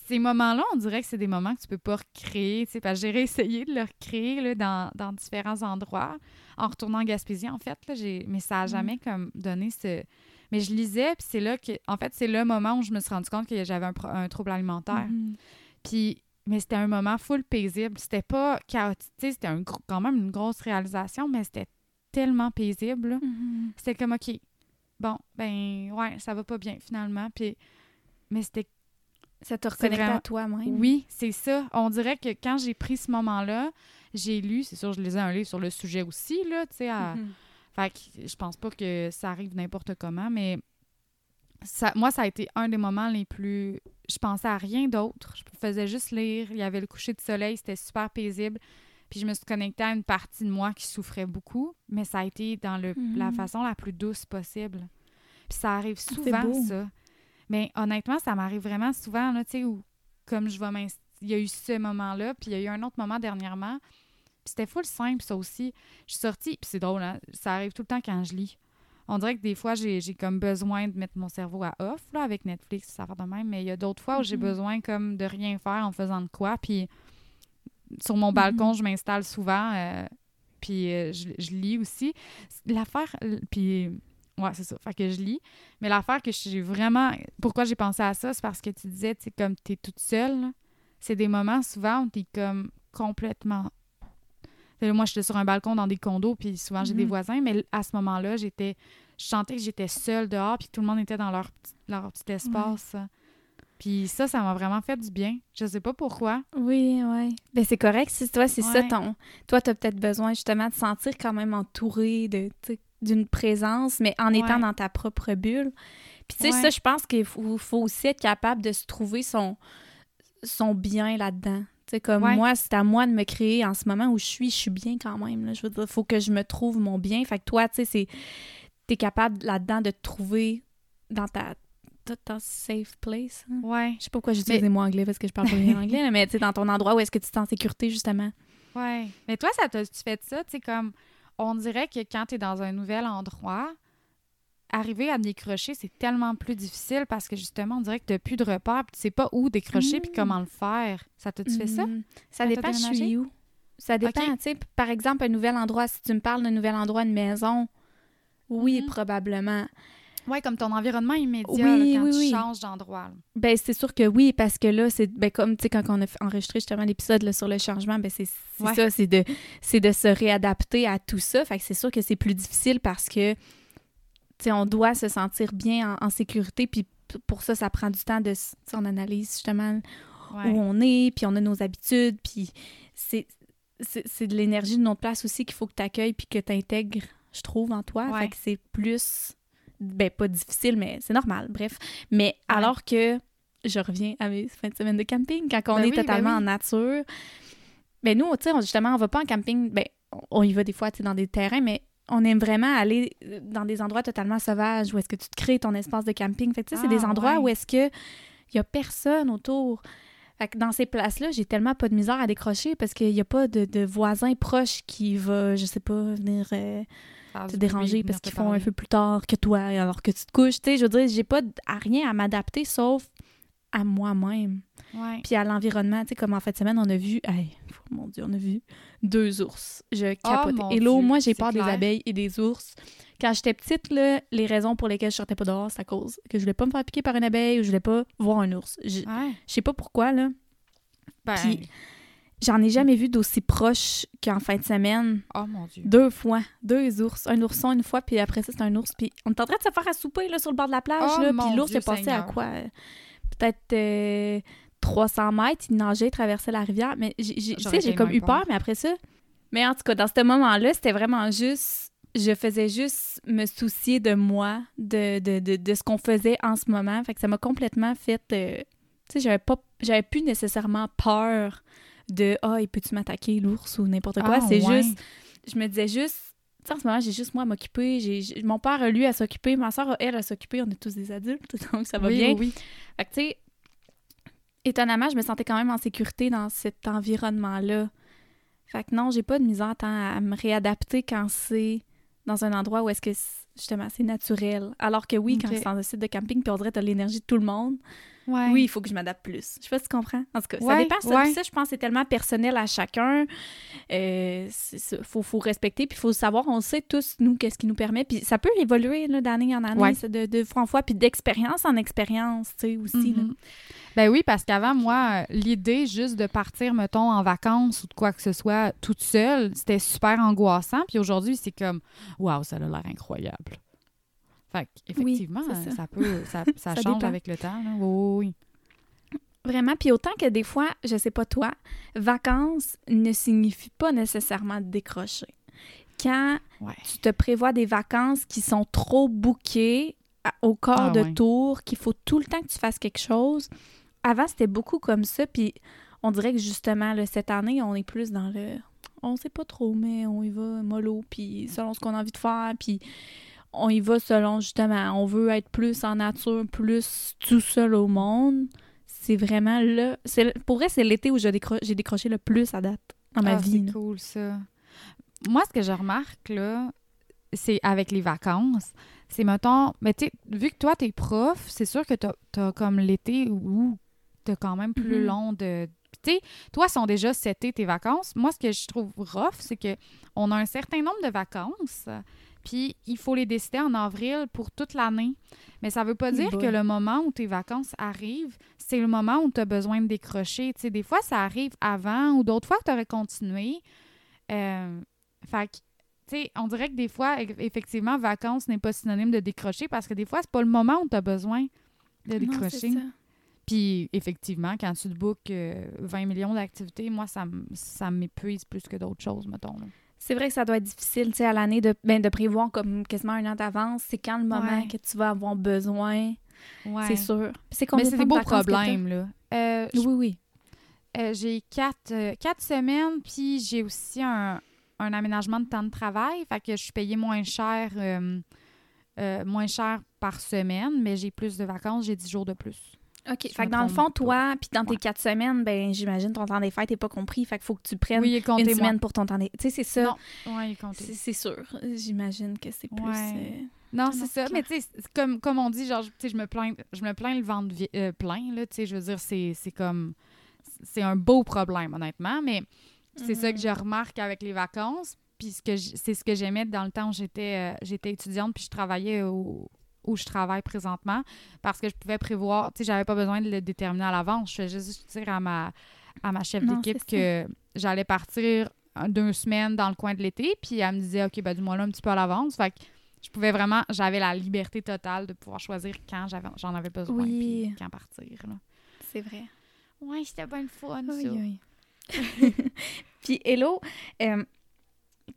[SPEAKER 2] ces moments-là, on dirait que c'est des moments que tu peux pas recréer, tu sais, parce que j'ai réessayé de le recréer là, dans, dans différents endroits en retournant en Gaspésie en fait là, j'ai mais ça a
[SPEAKER 1] Mhm.
[SPEAKER 2] jamais comme donné ce mais je lisais puis c'est là que en fait, c'est le moment où je me suis rendu compte que j'avais un, trouble alimentaire.
[SPEAKER 1] Mhm.
[SPEAKER 2] Puis, mais c'était un moment full paisible. C'était pas chaotique. C'était un quand même une grosse réalisation, mais c'était tellement paisible.
[SPEAKER 1] Mhm.
[SPEAKER 2] C'était comme, OK, bon, ben, ouais, ça va pas bien finalement. Puis, mais c'était,
[SPEAKER 1] Ça te reconnecte
[SPEAKER 2] vraiment-
[SPEAKER 1] à toi-même.
[SPEAKER 2] oui, c'est ça. On dirait que quand j'ai pris ce moment-là, j'ai lu, c'est sûr, je lisais un livre sur le sujet aussi, là, tu sais, à...
[SPEAKER 1] Mhm.
[SPEAKER 2] Fait que je pense pas que ça arrive n'importe comment, mais ça, moi, ça a été un des moments les plus... Je pensais à rien d'autre. Je faisais juste lire. Il y avait le coucher de soleil, c'était super paisible. Puis je me suis connectée à une partie de moi qui souffrait beaucoup, mais ça a été dans le, la
[SPEAKER 1] Mhm.
[SPEAKER 2] façon la plus douce possible. Puis ça arrive
[SPEAKER 1] c'est
[SPEAKER 2] souvent, ça. Mais honnêtement, ça m'arrive vraiment souvent, là, tu sais, où comme je vais Il y a eu ce moment-là, puis il y a eu un autre moment dernièrement. Puis c'était full simple, ça aussi. Je suis sortie, puis c'est drôle, hein, ça arrive tout le temps quand je lis. On dirait que des fois, j'ai comme besoin de mettre mon cerveau à off, là, avec Netflix, ça va de même. Mais il y a d'autres fois où j'ai
[SPEAKER 1] Mhm.
[SPEAKER 2] besoin comme de rien faire en faisant de quoi. Puis sur mon balcon, je m'installe souvent, euh, puis euh, je, je lis aussi. L'affaire, puis ouais, c'est ça, fait que je lis. Mais l'affaire que j'ai vraiment... Pourquoi j'ai pensé à ça, c'est parce que tu disais, tu sais, comme t'es toute seule, c'est des moments souvent où t'es comme complètement... Moi, j'étais sur un balcon dans des condos, puis souvent, j'ai des
[SPEAKER 1] Mhm.
[SPEAKER 2] voisins, mais à ce moment-là, j'étais... Je sentais que j'étais seule dehors, puis que tout le monde était dans leur, petit- leur petit espace. Puis ça, ça m'a vraiment fait du bien. Je sais pas pourquoi.
[SPEAKER 1] Oui, oui. Ben c'est correct. Si toi, c'est ça
[SPEAKER 2] Ouais.
[SPEAKER 1] ton. Toi, t'as peut-être besoin justement de sentir quand même entouré de d'une présence, mais en étant dans ta propre bulle. Puis tu sais, ça, je pense qu'il faut, faut aussi être capable de se trouver son, son bien là-dedans. Sais, comme
[SPEAKER 2] Ouais.
[SPEAKER 1] moi, c'est à moi de me créer en ce moment où je suis, je suis bien quand même. Là. Je veux dire, il faut que je me trouve mon bien. Fait que toi, tu sais, c'est. T'es capable là-dedans de te trouver dans ta, ta safe place. hein.
[SPEAKER 2] Ouais.
[SPEAKER 1] Je sais pas pourquoi j'utilise
[SPEAKER 2] Mais-
[SPEAKER 1] les mots anglais parce que je parle pas bien anglais, là, mais tu sais, dans ton endroit où est-ce que tu te sens en sécurité, justement.
[SPEAKER 2] Ouais. Mais toi, ça tu fais ça, tu sais, comme. On dirait que quand tu es dans un nouvel endroit, arriver à décrocher, c'est tellement plus difficile parce que justement, on dirait que tu plus de repères, puis tu sais pas où décrocher, puis
[SPEAKER 1] Mm.
[SPEAKER 2] comment le faire. Ça t'a-tu fait ça?
[SPEAKER 1] Hmm. Ça
[SPEAKER 2] Quand
[SPEAKER 1] dépend, je suis où. Ça dépend, tu sais. Par exemple, un nouvel endroit, si tu me parles d'un nouvel endroit, une maison, oui,
[SPEAKER 2] Mhm.
[SPEAKER 1] probablement.
[SPEAKER 2] Ouais, comme ton environnement immédiat
[SPEAKER 1] Oui,
[SPEAKER 2] là, quand
[SPEAKER 1] oui,
[SPEAKER 2] tu
[SPEAKER 1] oui.
[SPEAKER 2] changes d'endroit.
[SPEAKER 1] Ben, c'est sûr que oui, parce que là, c'est ben, comme, tu sais, quand on a enregistré justement l'épisode sur le changement, ben, c'est
[SPEAKER 2] Ouais.
[SPEAKER 1] ça, c'est de, c'est de se réadapter à tout ça. Fait que c'est sûr que c'est plus difficile parce que, on doit se sentir bien en, en sécurité, puis pour ça, ça prend du temps de, on analyse justement
[SPEAKER 2] Ouais.
[SPEAKER 1] où on est, puis on a nos habitudes, puis c'est c'est c'est de l'énergie de notre place aussi qu'il faut que tu accueilles puis que tu intègres, je trouve, en toi.
[SPEAKER 2] Ouais.
[SPEAKER 1] Fait que c'est plus, ben pas difficile, mais c'est normal, bref. Mais
[SPEAKER 2] Ouais.
[SPEAKER 1] alors que je reviens à mes fins de semaine de camping, quand on
[SPEAKER 2] Ben
[SPEAKER 1] est
[SPEAKER 2] oui, ben
[SPEAKER 1] totalement
[SPEAKER 2] oui.
[SPEAKER 1] en nature, ben nous, tu sais, justement, on va pas en camping, ben on y va des fois, tu sais, dans des terrains, mais on aime vraiment aller euh, dans des endroits totalement sauvages où est-ce que tu te crées ton espace de camping. Fait que, tu sais, c'est des
[SPEAKER 2] Ah,
[SPEAKER 1] endroits
[SPEAKER 2] ouais.
[SPEAKER 1] où est-ce que il y a personne autour. Fait que dans ces places-là, j'ai tellement pas de misère à décrocher parce qu'il y a pas de, de voisin proche qui va, je sais pas, venir euh,
[SPEAKER 2] Faire
[SPEAKER 1] te déranger parce qu'ils font un peu plus tard que toi alors que tu te couches. Tu sais, je veux dire, j'ai pas à rien à m'adapter sauf à moi-même. Puis à l'environnement, tu sais, comme en fin de semaine, on a vu, hey, oh mon Dieu, on a vu deux ours. Je capotais.
[SPEAKER 2] Oh
[SPEAKER 1] et
[SPEAKER 2] Dieu,
[SPEAKER 1] moi, j'ai peur des abeilles et des ours. Quand j'étais petite, là, les raisons pour lesquelles je sortais pas dehors, c'est à cause que je voulais pas me faire piquer par une abeille ou je voulais pas voir un ours. Je
[SPEAKER 2] Ouais.
[SPEAKER 1] je sais pas pourquoi, là.
[SPEAKER 2] Ben,
[SPEAKER 1] Puis- J'en ai jamais vu d'aussi proche qu'en fin de semaine.
[SPEAKER 2] oh mon Dieu.
[SPEAKER 1] Deux fois. Deux ours. Un ourson une fois, puis après ça, c'est un ours. Puis on est en train de se faire à souper là, sur le bord de la plage.
[SPEAKER 2] Oh
[SPEAKER 1] là, puis l'ours est passé
[SPEAKER 2] Seigneur.
[SPEAKER 1] à quoi? Peut-être euh, 300 mètres. Il nageait, il traversait la rivière. Mais j'ai- comme
[SPEAKER 2] eu
[SPEAKER 1] eu peur, mais après ça... Mais en tout cas, dans ce moment-là, c'était vraiment juste... Je faisais juste me soucier de moi, de, de, de, de ce qu'on faisait en ce moment. Fait que ça m'a complètement fait... euh, tu sais, j'avais pas... J'avais plus nécessairement peur de « Ah, il peut-tu m'attaquer, l'ours? » ou n'importe quoi.
[SPEAKER 2] Ah,
[SPEAKER 1] C'est
[SPEAKER 2] ouais.
[SPEAKER 1] juste... Je me disais juste... Tu sais, en ce moment, j'ai juste moi à m'occuper. Mon père, lui, à s'occuper. Ma soeur, elle, à s'occuper. On est tous des adultes, donc ça va
[SPEAKER 2] oui,
[SPEAKER 1] bien.
[SPEAKER 2] Oui, oui.
[SPEAKER 1] Fait que, tu sais, étonnamment, je me sentais quand même en sécurité dans cet environnement-là. Fait que non, j'ai pas de misère tant à me réadapter quand c'est dans un endroit où est-ce que, justement, c'est naturel. Alors que oui, quand c'est dans un site de camping, puis on dirait que t'as l'énergie de tout le monde,
[SPEAKER 2] Ouais.
[SPEAKER 1] oui, il faut que je m'adapte plus. Je sais pas si tu comprends. En tout cas, ça dépend. Ça,
[SPEAKER 2] ouais.
[SPEAKER 1] Ça, je pense que c'est tellement personnel à chacun. Euh, c'est ça. faut, faut respecter, puis il faut savoir, on sait tous, nous, qu'est-ce qui nous permet. Puis ça peut évoluer d'année en année, ça, de, de fois en fois, puis d'expérience en expérience, tu sais, aussi. là.
[SPEAKER 2] Mhm. Ben oui, parce qu'avant, moi, euh, l'idée juste de partir, mettons, en vacances ou de quoi que ce soit toute seule, c'était super angoissant. Puis aujourd'hui, c'est comme, waouh, ça a l'air incroyable. Fait
[SPEAKER 1] c'est ça.
[SPEAKER 2] ça. peut, ça, ça
[SPEAKER 1] Ça
[SPEAKER 2] change
[SPEAKER 1] dépend.
[SPEAKER 2] avec le temps. là. Oui.
[SPEAKER 1] Vraiment, puis autant que des fois, je sais pas toi, vacances ne signifie pas nécessairement décrocher. Quand tu te prévois des vacances qui sont trop bouquées au corps
[SPEAKER 2] Ah,
[SPEAKER 1] de
[SPEAKER 2] ouais.
[SPEAKER 1] tour, qu'il faut tout le temps que tu fasses quelque chose. Avant, c'était beaucoup comme ça, puis on dirait que justement, là, cette année, on est plus dans le... On sait pas trop, mais on y va mollo, puis selon ce qu'on a envie de faire, puis on y va selon, justement, on veut être plus en nature, plus tout seul au monde. C'est vraiment là... c'est- Pour vrai, c'est l'été où j'ai décro- j'ai décroché le plus à date dans ma
[SPEAKER 2] Ah,
[SPEAKER 1] vie.
[SPEAKER 2] C'est cool, ça. Moi, ce que je remarque, là, c'est avec les vacances, c'est, mettons, mais tu sais, vu que toi, t'es prof, c'est sûr que t'as, t'as comme l'été où t'as quand même plus
[SPEAKER 1] Mhm.
[SPEAKER 2] long de... Tu sais, toi, sont déjà setés tes vacances. Moi, ce que je trouve rough, c'est que on a un certain nombre de vacances, puis il faut les décider en avril pour toute l'année. Mais ça veut pas dire que le moment où tes vacances arrivent, c'est le moment où tu as besoin de décrocher. Tu sais, des fois, ça arrive avant ou d'autres fois que tu aurais continué. Euh, fait que, tu sais, on dirait que des fois, effectivement, vacances n'est pas synonyme de décrocher parce que des fois, c'est pas le moment où tu as besoin de décrocher. Puis, effectivement, quand tu te bookes euh, 20 millions d'activités, moi, ça, m'épuise plus que d'autres choses, mettons. là.
[SPEAKER 1] C'est vrai que ça doit être difficile, tu sais, à l'année de, ben, de prévoir comme quasiment un an d'avance. C'est quand le moment
[SPEAKER 2] Ouais.
[SPEAKER 1] que tu vas avoir besoin,
[SPEAKER 2] Ouais.
[SPEAKER 1] c'est sûr. C'est
[SPEAKER 2] Mais c'est des
[SPEAKER 1] de
[SPEAKER 2] beaux problèmes, là. Euh,
[SPEAKER 1] Oui, oui.
[SPEAKER 2] Euh, j'ai quatre, euh, quatre semaines, puis j'ai aussi un, un aménagement de temps de travail. Fait que je suis payée moins cher, moins cher par semaine, mais j'ai plus de vacances, j'ai 10 jours de plus.
[SPEAKER 1] OK.
[SPEAKER 2] Je
[SPEAKER 1] Fait que dans le fond, toi, puis dans tes
[SPEAKER 2] Ouais.
[SPEAKER 1] quatre semaines, ben j'imagine ton temps des fêtes n'est pas compris. Fait qu'il faut que tu prennes
[SPEAKER 2] Oui,
[SPEAKER 1] une
[SPEAKER 2] moi.
[SPEAKER 1] semaine pour ton temps des... Tu sais, c'est ça.
[SPEAKER 2] Non, oui, il est compté.
[SPEAKER 1] C'est sûr. J'imagine que c'est plus...
[SPEAKER 2] Ouais.
[SPEAKER 1] euh,
[SPEAKER 2] Non, c'est ça. Mais tu sais, comme, comme on dit, genre, tu sais, je me plains, je me plains le ventre euh, plein, là, tu sais, je veux dire, c'est c'est comme, c'est un beau problème, honnêtement, mais c'est ça que
[SPEAKER 1] Mhm.
[SPEAKER 2] je remarque avec les vacances, puis ce que j- c'est ce que j'aimais dans le temps où j'étais euh, j'étais étudiante, puis je travaillais au- où je travaille présentement, parce que je pouvais prévoir, tu sais, j'avais pas besoin de le déterminer à l'avance, je faisais juste dire à ma, à ma chef d'équipe que j'allais partir deux semaines dans le coin de l'été, puis elle me disait, OK, ben, dis-moi là un petit peu à l'avance, fait que je pouvais vraiment, j'avais la liberté totale de pouvoir choisir quand j'avais- j'en avais besoin,
[SPEAKER 1] Oui.
[SPEAKER 2] puis quand partir.
[SPEAKER 1] C'est vrai.
[SPEAKER 2] Ouais, c'était bien le fun, ça.
[SPEAKER 1] Aïe, aïe. Puis, Hello, euh,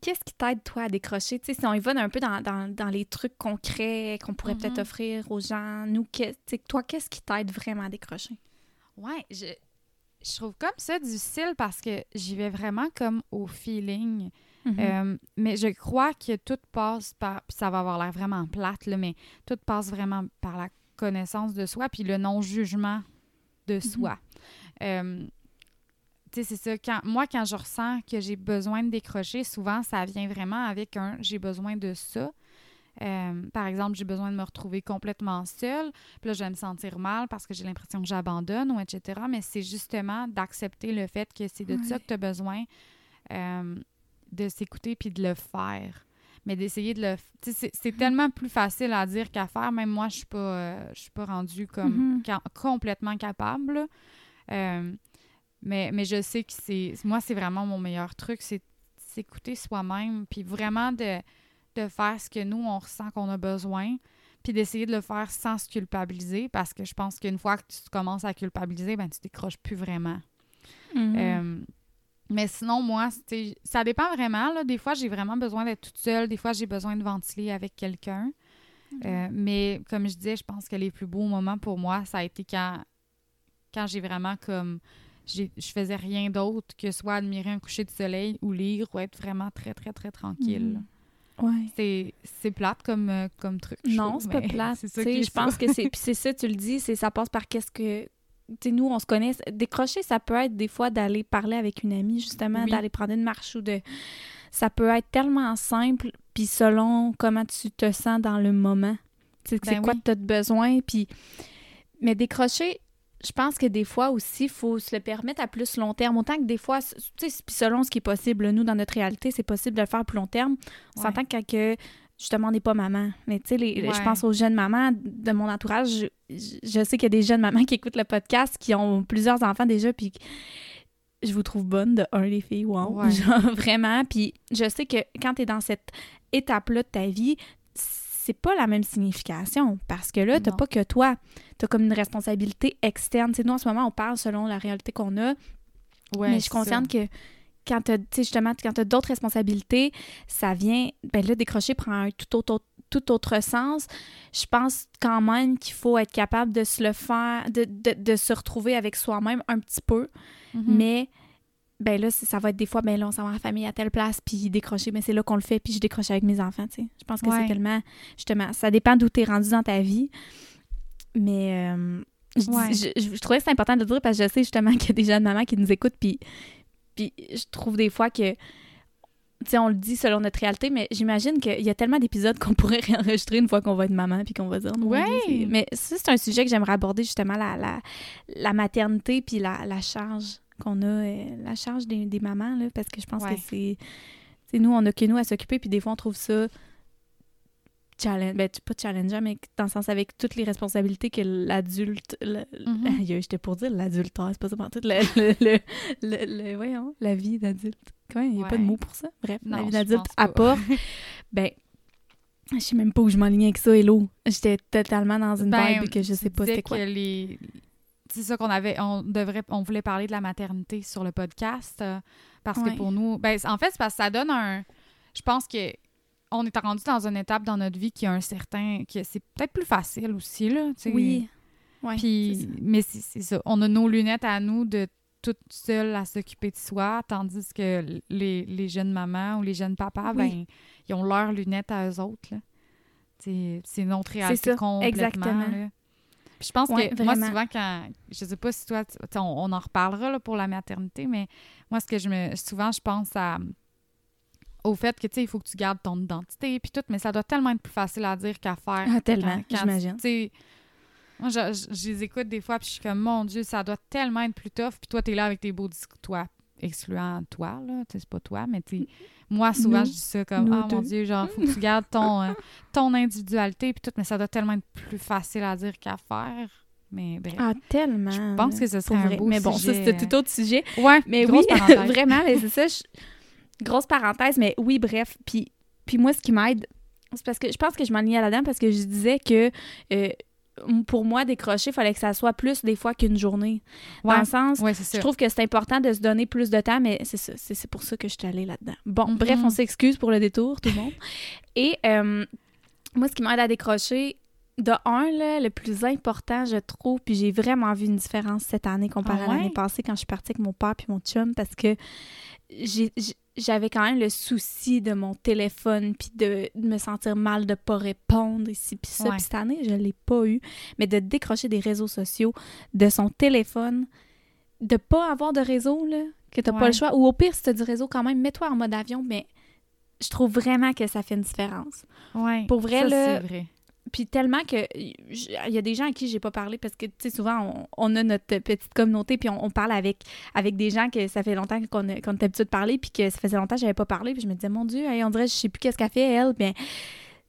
[SPEAKER 1] qu'est-ce qui t'aide, toi, à décrocher? Tu sais, si on y va un peu dans, dans- dans les trucs concrets qu'on pourrait
[SPEAKER 2] Mhm.
[SPEAKER 1] peut-être offrir aux gens, nous, que- toi, qu'est-ce qui t'aide vraiment à décrocher?
[SPEAKER 2] Ouais, je, je trouve comme ça difficile parce que j'y vais vraiment comme au feeling.
[SPEAKER 1] Mhm.
[SPEAKER 2] Euh, mais je crois que tout passe par. Puis ça va avoir l'air vraiment plate, là, mais tout passe vraiment par la connaissance de soi puis le non-jugement de soi. Euh, tu sais, c'est ça. Quand, moi, quand je ressens que j'ai besoin de décrocher, souvent, ça vient vraiment avec un j'ai besoin de ça. Euh, par exemple, j'ai besoin de me retrouver complètement seule. Puis là, je vais me sentir mal parce que j'ai l'impression que j'abandonne ou etc. Mais c'est justement d'accepter le fait que c'est de ça que tu as besoin, euh, de s'écouter puis de le faire. Mais d'essayer de le... f- tu sais, C'est, c'est tellement plus facile à dire qu'à faire. Même moi, je suis pas, euh, je suis pas rendue comme
[SPEAKER 1] Mhm.
[SPEAKER 2] ca- complètement capable. Mais, mais je sais que c'est... Moi, c'est vraiment mon meilleur truc, c'est s'écouter soi-même puis vraiment de, de faire ce que nous, on ressent qu'on a besoin puis d'essayer de le faire sans se culpabiliser parce que je pense qu'une fois que tu commences à culpabiliser, ben tu décroches plus vraiment.
[SPEAKER 1] Mhm.
[SPEAKER 2] Euh, mais sinon, moi, c'est- ça dépend vraiment. Là. Des fois, j'ai vraiment besoin d'être toute seule. Des fois, j'ai besoin de ventiler avec quelqu'un. Euh, mais comme je disais, je pense que les plus beaux moments pour moi, ça a été quand, quand j'ai vraiment comme... Je faisais rien d'autre que soit admirer un coucher de soleil ou lire ou être vraiment très, très, très tranquille.
[SPEAKER 1] Mhm. Ouais.
[SPEAKER 2] C'est, c'est plate comme, euh, comme truc.
[SPEAKER 1] Non, c'est pas plate.
[SPEAKER 2] C'est
[SPEAKER 1] je pense que c'est. Puis c'est ça, tu le dis, c'est ça passe par qu'est-ce que. Tu nous, on se connaît. Décrocher, ça peut être des fois d'aller parler avec une amie, justement,
[SPEAKER 2] Oui.
[SPEAKER 1] d'aller prendre une marche ou de. Ça peut être tellement simple, puis selon comment tu te sens dans le moment. C'est
[SPEAKER 2] Ben
[SPEAKER 1] quoi
[SPEAKER 2] oui.
[SPEAKER 1] tu as besoin, puis. Mais décrocher, je pense que des fois aussi, il faut se le permettre à plus long terme. Autant que des fois, tu sais, selon ce qui est possible, nous, dans notre réalité, c'est possible de le faire à plus long terme. On s'entend que, que, justement, on n'est pas maman. Mais tu sais,
[SPEAKER 2] Ouais.
[SPEAKER 1] je pense aux jeunes mamans de mon entourage. Je, je- je sais qu'il y a des jeunes mamans qui écoutent le podcast, qui ont plusieurs enfants déjà, puis je vous trouve bonne de un, les filles, wow.
[SPEAKER 2] Ouais.
[SPEAKER 1] Genre, vraiment. Puis je sais que quand tu es dans cette étape-là de ta vie, c'est pas la même signification parce que là, t'as pas que toi. T'as comme une responsabilité externe. Tu sais, nous, en ce moment, on parle selon la réalité qu'on a,
[SPEAKER 2] Ouais,
[SPEAKER 1] mais je suis consciente que quand t'as, tu sais, justement, quand t'as d'autres responsabilités, ça vient, ben là, décrocher prend un tout autre, tout autre sens. Je pense quand même qu'il faut être capable de se le faire, de, de, de se retrouver avec soi-même un petit peu.
[SPEAKER 2] Mhm.
[SPEAKER 1] mais ben là, ça va être des fois, ben là, on s'en va en famille à telle place, puis décrocher, mais c'est là qu'on le fait, puis je décroche avec mes enfants, tu sais. Je pense que
[SPEAKER 2] Ouais.
[SPEAKER 1] c'est tellement, justement, ça dépend d'où t'es rendu dans ta vie, mais euh, je, dis- je, je- je trouvais que c'est important de le dire parce que je sais justement qu'il y a des jeunes mamans qui nous écoutent, puis, puis je trouve des fois que, tu sais, on le dit selon notre réalité, mais j'imagine qu'il y a tellement d'épisodes qu'on pourrait réenregistrer une fois qu'on va être maman, puis qu'on va dire, Dieu,
[SPEAKER 2] Ouais.
[SPEAKER 1] mais ça, c'est un sujet que j'aimerais aborder, justement, la, la, la maternité, puis la, la charge qu'on a, euh, la charge des, des mamans, là, parce que je pense
[SPEAKER 2] Ouais.
[SPEAKER 1] que c'est... c'est nous, on a que nous à s'occuper, puis des fois, on trouve ça challenge, ben, pas challengeant, mais dans le sens avec toutes les responsabilités que l'adulte...
[SPEAKER 2] Mhm.
[SPEAKER 1] Aïe, J'étais pour dire l'adultère, c'est pas ça, tout le, le, le, le- voyons, la vie d'adulte. Comment, il n'y a pas de mot pour ça? Bref, la vie d'adulte apporte. ben, je sais même pas où je m'enlignais avec ça, hello. J'étais totalement dans une
[SPEAKER 2] Ben,
[SPEAKER 1] vibe que je sais pas c'était quoi.
[SPEAKER 2] que les c'est ça qu'on avait on devrait on voulait parler de la maternité sur le podcast euh, parce
[SPEAKER 1] Ouais.
[SPEAKER 2] que pour nous ben en fait c'est parce que ça donne un je pense que on est rendu dans une étape dans notre vie qui a un certain que c'est peut-être plus facile aussi là tu sais.
[SPEAKER 1] Oui. Ouais,
[SPEAKER 2] puis mais c'est c'est ça on a nos lunettes à nous de toute seule à s'occuper de soi tandis que les, les jeunes mamans ou les jeunes papas
[SPEAKER 1] Oui.
[SPEAKER 2] ben ils ont leurs lunettes à eux autres là c'est c'est notre réalité complètement
[SPEAKER 1] exactement.
[SPEAKER 2] là. Puis je pense
[SPEAKER 1] Ouais,
[SPEAKER 2] que moi, souvent, quand. Je sais pas si toi. on, on en reparlera là, pour la maternité, mais moi, ce que je me. Souvent, je pense à. Au fait que, tu sais, il faut que tu gardes ton identité, puis tout, mais ça doit tellement être plus facile à dire qu'à faire.
[SPEAKER 1] Ah, tellement, j'imagine.
[SPEAKER 2] Moi, je, je- je les écoute des fois, puis je suis comme, mon Dieu, ça doit tellement être plus tough, puis toi, t'es là avec tes beaux discours, toi, excluant toi, là, tu sais, c'est pas toi, mais tu moi, souvent,
[SPEAKER 1] Nous.
[SPEAKER 2] je dis ça comme, ah, mon
[SPEAKER 1] deux.
[SPEAKER 2] Dieu, genre, faut que tu gardes ton, euh, ton individualité, puis tout, mais ça doit tellement être plus facile à dire qu'à faire. Mais bref.
[SPEAKER 1] Ah, tellement.
[SPEAKER 2] Je pense que ce serait un
[SPEAKER 1] vrai.
[SPEAKER 2] beau
[SPEAKER 1] Mais bon, ça, c'était tout autre sujet.
[SPEAKER 2] Ouais,
[SPEAKER 1] Mais
[SPEAKER 2] grosse
[SPEAKER 1] oui,
[SPEAKER 2] parenthèse.
[SPEAKER 1] vraiment, mais c'est ça. je- Grosse parenthèse, mais oui, bref. Puis, puis moi, ce qui m'aide, c'est parce que je pense que je m'enlignais là-dedans parce que je disais que euh, pour moi, décrocher, il fallait que ça soit plus des fois qu'une journée. Dans le sens,
[SPEAKER 2] ouais,
[SPEAKER 1] je trouve que c'est important de se donner plus de temps, mais c'est ça, c'est c'est pour ça que je suis allée là-dedans. Bon,
[SPEAKER 2] Mhm.
[SPEAKER 1] bref, on s'excuse pour le détour, tout le monde. Et euh, moi, ce qui m'aide à décrocher, de un, là, le plus important, je trouve, puis j'ai vraiment vu une différence cette année comparée
[SPEAKER 2] Ah
[SPEAKER 1] à
[SPEAKER 2] ouais?
[SPEAKER 1] l'année passée quand je suis partie avec mon père puis mon chum, parce que j'ai- j'avais quand même le souci de mon téléphone puis de, de me sentir mal de pas répondre ici puis ça.
[SPEAKER 2] Ouais.
[SPEAKER 1] Puis cette année, je l'ai pas eu. Mais de décrocher des réseaux sociaux, de son téléphone, de pas avoir de réseau, là, que t'as
[SPEAKER 2] Ouais.
[SPEAKER 1] pas le choix. Ou au pire, si t'as du réseau quand même, mets-toi en mode avion, mais je trouve vraiment que ça fait une différence.
[SPEAKER 2] Ouais,
[SPEAKER 1] Pour vrai,
[SPEAKER 2] ça,
[SPEAKER 1] là,
[SPEAKER 2] c'est vrai.
[SPEAKER 1] Puis tellement que il y a des gens à qui j'ai pas parlé parce que tu sais souvent on, on a notre petite communauté puis on, on parle avec avec des gens que ça fait longtemps qu'on est habitué de parler puis que ça faisait longtemps que j'avais pas parlé puis je me disais mon dieu hey, on dirait je sais plus qu'est-ce qu'elle fait elle bien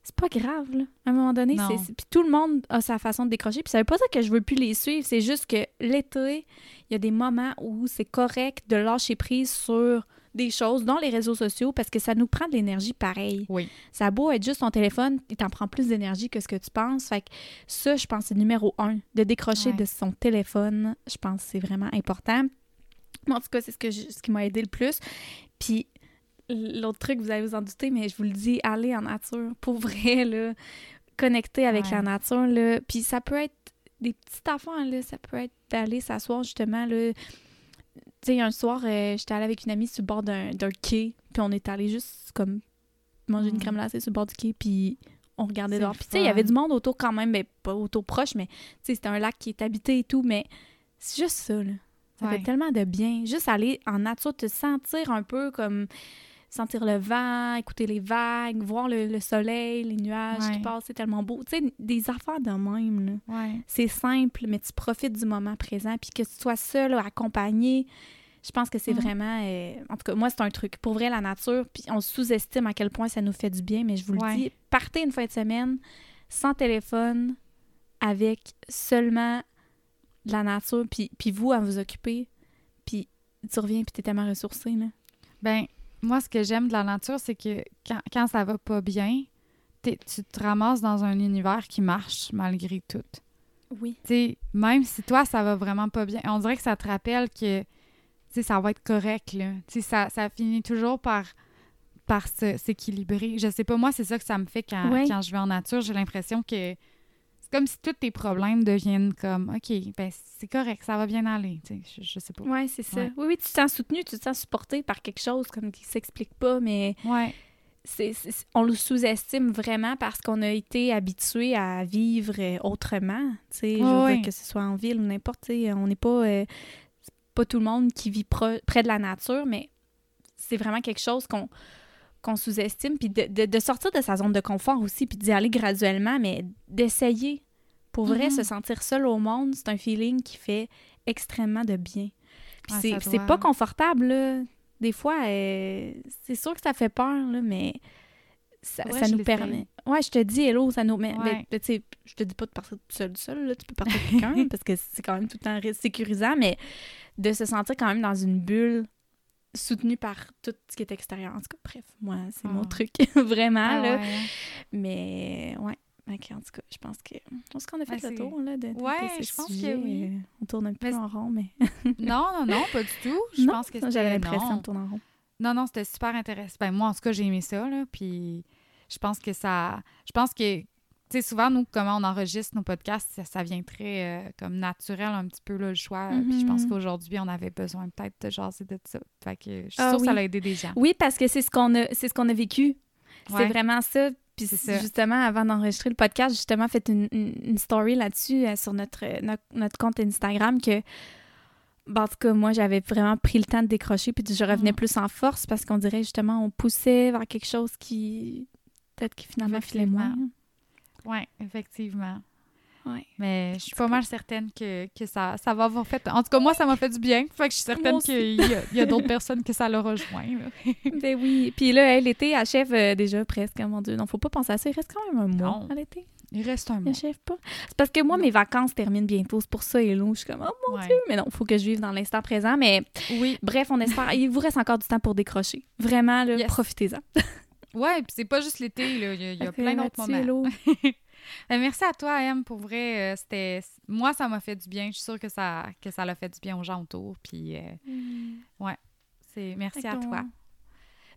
[SPEAKER 1] c'est pas grave là. À un moment donné c'est- puis tout le monde a sa façon de décrocher puis ça veut pas dire que je veux plus les suivre c'est juste que l'été il y a des moments où c'est correct de lâcher prise sur des choses, dont les réseaux sociaux, parce que ça nous prend de l'énergie pareil.
[SPEAKER 2] Oui.
[SPEAKER 1] Ça a beau être juste ton téléphone, il t'en prend plus d'énergie que ce que tu penses. Fait que ça, je pense, c'est numéro un. De décrocher
[SPEAKER 2] Ouais.
[SPEAKER 1] de son téléphone, je pense que c'est vraiment important. En tout cas, c'est ce, que je- ce qui m'a aidé le plus. Puis, l'autre truc, vous allez vous en douter, mais je vous le dis, allez en nature. Pour vrai, là. Connecter avec
[SPEAKER 2] Ouais.
[SPEAKER 1] la nature, là. Puis, ça peut être des petites affaires, là. Ça peut être d'aller s'asseoir, justement, là. Tu sais, un soir, euh, j'étais allée avec une amie sur le bord d'un quai, puis on est allé juste, comme, manger une
[SPEAKER 2] Mm.
[SPEAKER 1] crème glacée sur le bord du quai, puis on regardait dehors. Puis, tu sais, il y avait du monde autour quand même, mais pas autour proche, mais, tu sais, c'était un lac qui est habité et tout, mais c'est juste ça, là. Ça
[SPEAKER 2] Ouais.
[SPEAKER 1] fait tellement de bien. Juste aller en nature, te sentir un peu comme sentir le vent, écouter les vagues, voir le, le soleil, les nuages qui passent, c'est tellement beau. Tu sais, des affaires de même.
[SPEAKER 2] Ouais.
[SPEAKER 1] C'est simple, mais tu profites du moment présent. Puis que tu sois seul ou accompagné, je pense que c'est
[SPEAKER 2] Mhm.
[SPEAKER 1] vraiment... euh, en tout cas, moi, c'est un truc. Pour vrai, la nature, puis on sous-estime à quel point ça nous fait du bien, mais je vous
[SPEAKER 2] Ouais.
[SPEAKER 1] le dis, partez une fin de semaine sans téléphone, avec seulement la nature, puis, puis vous à vous occuper, puis tu reviens, puis t'es tellement ressourcé, là.
[SPEAKER 2] Ben, moi, ce que j'aime de la nature, c'est que quand, quand ça va pas bien, t'es- tu te ramasses dans un univers qui marche malgré tout.
[SPEAKER 1] Oui.
[SPEAKER 2] Tu sais, même si toi, ça va vraiment pas bien, on dirait que ça te rappelle que, ça va être correct, là. Ça, ça finit toujours par, par s'équilibrer. Je sais pas, moi, c'est ça que ça me fait quand,
[SPEAKER 1] Ouais.
[SPEAKER 2] quand je vais en nature. J'ai l'impression que comme si tous tes problèmes deviennent comme, OK, ben c'est correct, ça va bien aller, tu sais, je, je sais pas.
[SPEAKER 1] Ouais, c'est ça.
[SPEAKER 2] Ouais.
[SPEAKER 1] Oui, oui, tu te sens soutenu, tu te sens supporté par quelque chose comme qui s'explique pas, mais
[SPEAKER 2] Ouais,
[SPEAKER 1] c'est, on le sous-estime vraiment parce qu'on a été habitué à vivre euh, autrement. Tu sais, je veux
[SPEAKER 2] Ouais,
[SPEAKER 1] dire
[SPEAKER 2] ouais.
[SPEAKER 1] que ce soit en ville ou n'importe, tu sais, on n'est pas, euh, pas tout le monde qui vit pro- près de la nature, mais c'est vraiment quelque chose qu'on qu'on sous-estime, puis de, de- de sortir de sa zone de confort aussi, puis d'y aller graduellement, mais d'essayer. Pour vrai,
[SPEAKER 2] Mhm.
[SPEAKER 1] se sentir seul au monde, c'est un feeling qui fait extrêmement de bien. Puis c'est,
[SPEAKER 2] doit.
[SPEAKER 1] pas confortable, là. Des fois, euh, c'est sûr que ça fait peur, là, mais ça,
[SPEAKER 2] Ouais,
[SPEAKER 1] ça
[SPEAKER 2] je
[SPEAKER 1] nous permet. Ouais, je te dis, hello, ça nous. Mais,
[SPEAKER 2] Ouais.
[SPEAKER 1] tu sais, je te dis pas de partir tout seul, seul, là. Tu peux partir avec quelqu'un, parce que c'est quand même tout le temps sécurisant, mais de se sentir quand même dans une bulle soutenue par tout ce qui est extérieur. En tout cas, bref, moi, c'est mon
[SPEAKER 2] Ah.
[SPEAKER 1] truc, vraiment,
[SPEAKER 2] Ah
[SPEAKER 1] là.
[SPEAKER 2] ouais, hein.
[SPEAKER 1] Mais, ouais. Ok, en tout cas, je pense que. Je pense qu'on a fait le tour, là, de, de- de
[SPEAKER 2] Ouais,
[SPEAKER 1] ce
[SPEAKER 2] je pense que
[SPEAKER 1] sujet.
[SPEAKER 2] oui.
[SPEAKER 1] Euh, On tourne un peu
[SPEAKER 2] Mais
[SPEAKER 1] en rond, mais.
[SPEAKER 2] Non, non, non, pas du tout. Je
[SPEAKER 1] Non,
[SPEAKER 2] pense que
[SPEAKER 1] J'avais l'impression de tourner en rond.
[SPEAKER 2] Non, non, c'était super intéressant. Ben, moi, en tout cas, j'ai aimé ça, là. Puis je pense que ça. Je pense que. Tu sais, souvent, nous, comment on enregistre nos podcasts, ça, ça vient très euh, comme naturel un petit peu, là, le choix. Puis je pense
[SPEAKER 1] Mhm.
[SPEAKER 2] qu'aujourd'hui, on avait besoin peut-être de jaser de ça. Fait que je suis
[SPEAKER 1] Ah
[SPEAKER 2] sûre que ça a aidé des gens.
[SPEAKER 1] Oui, parce que c'est ce qu'on a, ce qu'on a vécu. C'est vraiment ça. Puis
[SPEAKER 2] C'est ça.
[SPEAKER 1] justement, avant d'enregistrer le podcast, justement, fait une, une- une story là-dessus euh, sur notre, euh, notre, notre compte Instagram que, ben, en tout cas, moi, j'avais vraiment pris le temps de décrocher puis je revenais
[SPEAKER 2] Mhm.
[SPEAKER 1] plus en force parce qu'on dirait justement, on poussait vers quelque chose qui, peut-être qui finalement filait moins.
[SPEAKER 2] Oui, effectivement.
[SPEAKER 1] Ouais.
[SPEAKER 2] Mais je suis pas mal certaine que, que ça, ça va avoir fait. En tout cas, moi, ça m'a fait du bien. Fait que je suis certaine qu'il y a, il y a d'autres personnes que ça leur rejoint. là.
[SPEAKER 1] ben oui. Puis là, l'été achève euh, déjà presque, mon Dieu. Non, faut pas penser à ça. Il reste quand même un mois
[SPEAKER 2] Non.
[SPEAKER 1] à l'été.
[SPEAKER 2] Il reste un
[SPEAKER 1] Il
[SPEAKER 2] mois.
[SPEAKER 1] achève pas. C'est parce que moi, mes vacances terminent bientôt. C'est pour ça, Hello. Je suis comme, oh mon
[SPEAKER 2] Ouais.
[SPEAKER 1] Dieu. Mais non, il faut que je vive dans l'instant présent. Mais
[SPEAKER 2] Oui.
[SPEAKER 1] bref, on espère. Il vous reste encore du temps pour décrocher. Vraiment, là,
[SPEAKER 2] Yes.
[SPEAKER 1] profitez-en.
[SPEAKER 2] Ouais, puis c'est pas juste l'été, là. Il y a, y plein d'autres moments. Ben, merci à toi, Em, pour vrai. euh, c'était moi, ça m'a fait du bien. Je suis sûre que ça que ça l'a fait du bien aux gens autour. Puis euh, c'est merci à toi.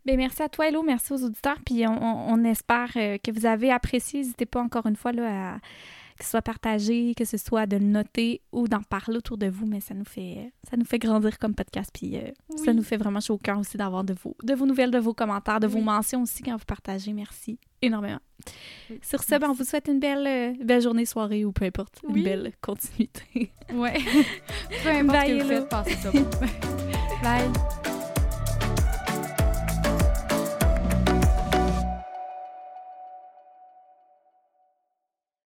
[SPEAKER 1] Ben, merci à toi, Hello. Merci aux auditeurs. Puis on, on- on espère euh, que vous avez apprécié. N'hésitez pas encore une fois là, à que ce soit partagé, que ce soit de le noter ou d'en parler autour de vous. Mais ça nous fait, ça nous fait grandir comme podcast. Puis euh, ça nous fait vraiment chaud au cœur aussi d'avoir de vos, de vos nouvelles, de vos commentaires, de vos mentions aussi quand vous partagez. Merci énormément.
[SPEAKER 2] Oui.
[SPEAKER 1] Sur ce, ben, on vous souhaite une belle, euh, belle journée, soirée ou peu importe. Une belle continuité.
[SPEAKER 2] Ouais. Peu importe
[SPEAKER 1] Bye,
[SPEAKER 2] ce que vous
[SPEAKER 1] Hello.
[SPEAKER 2] faites, passez ça. bon. Bye.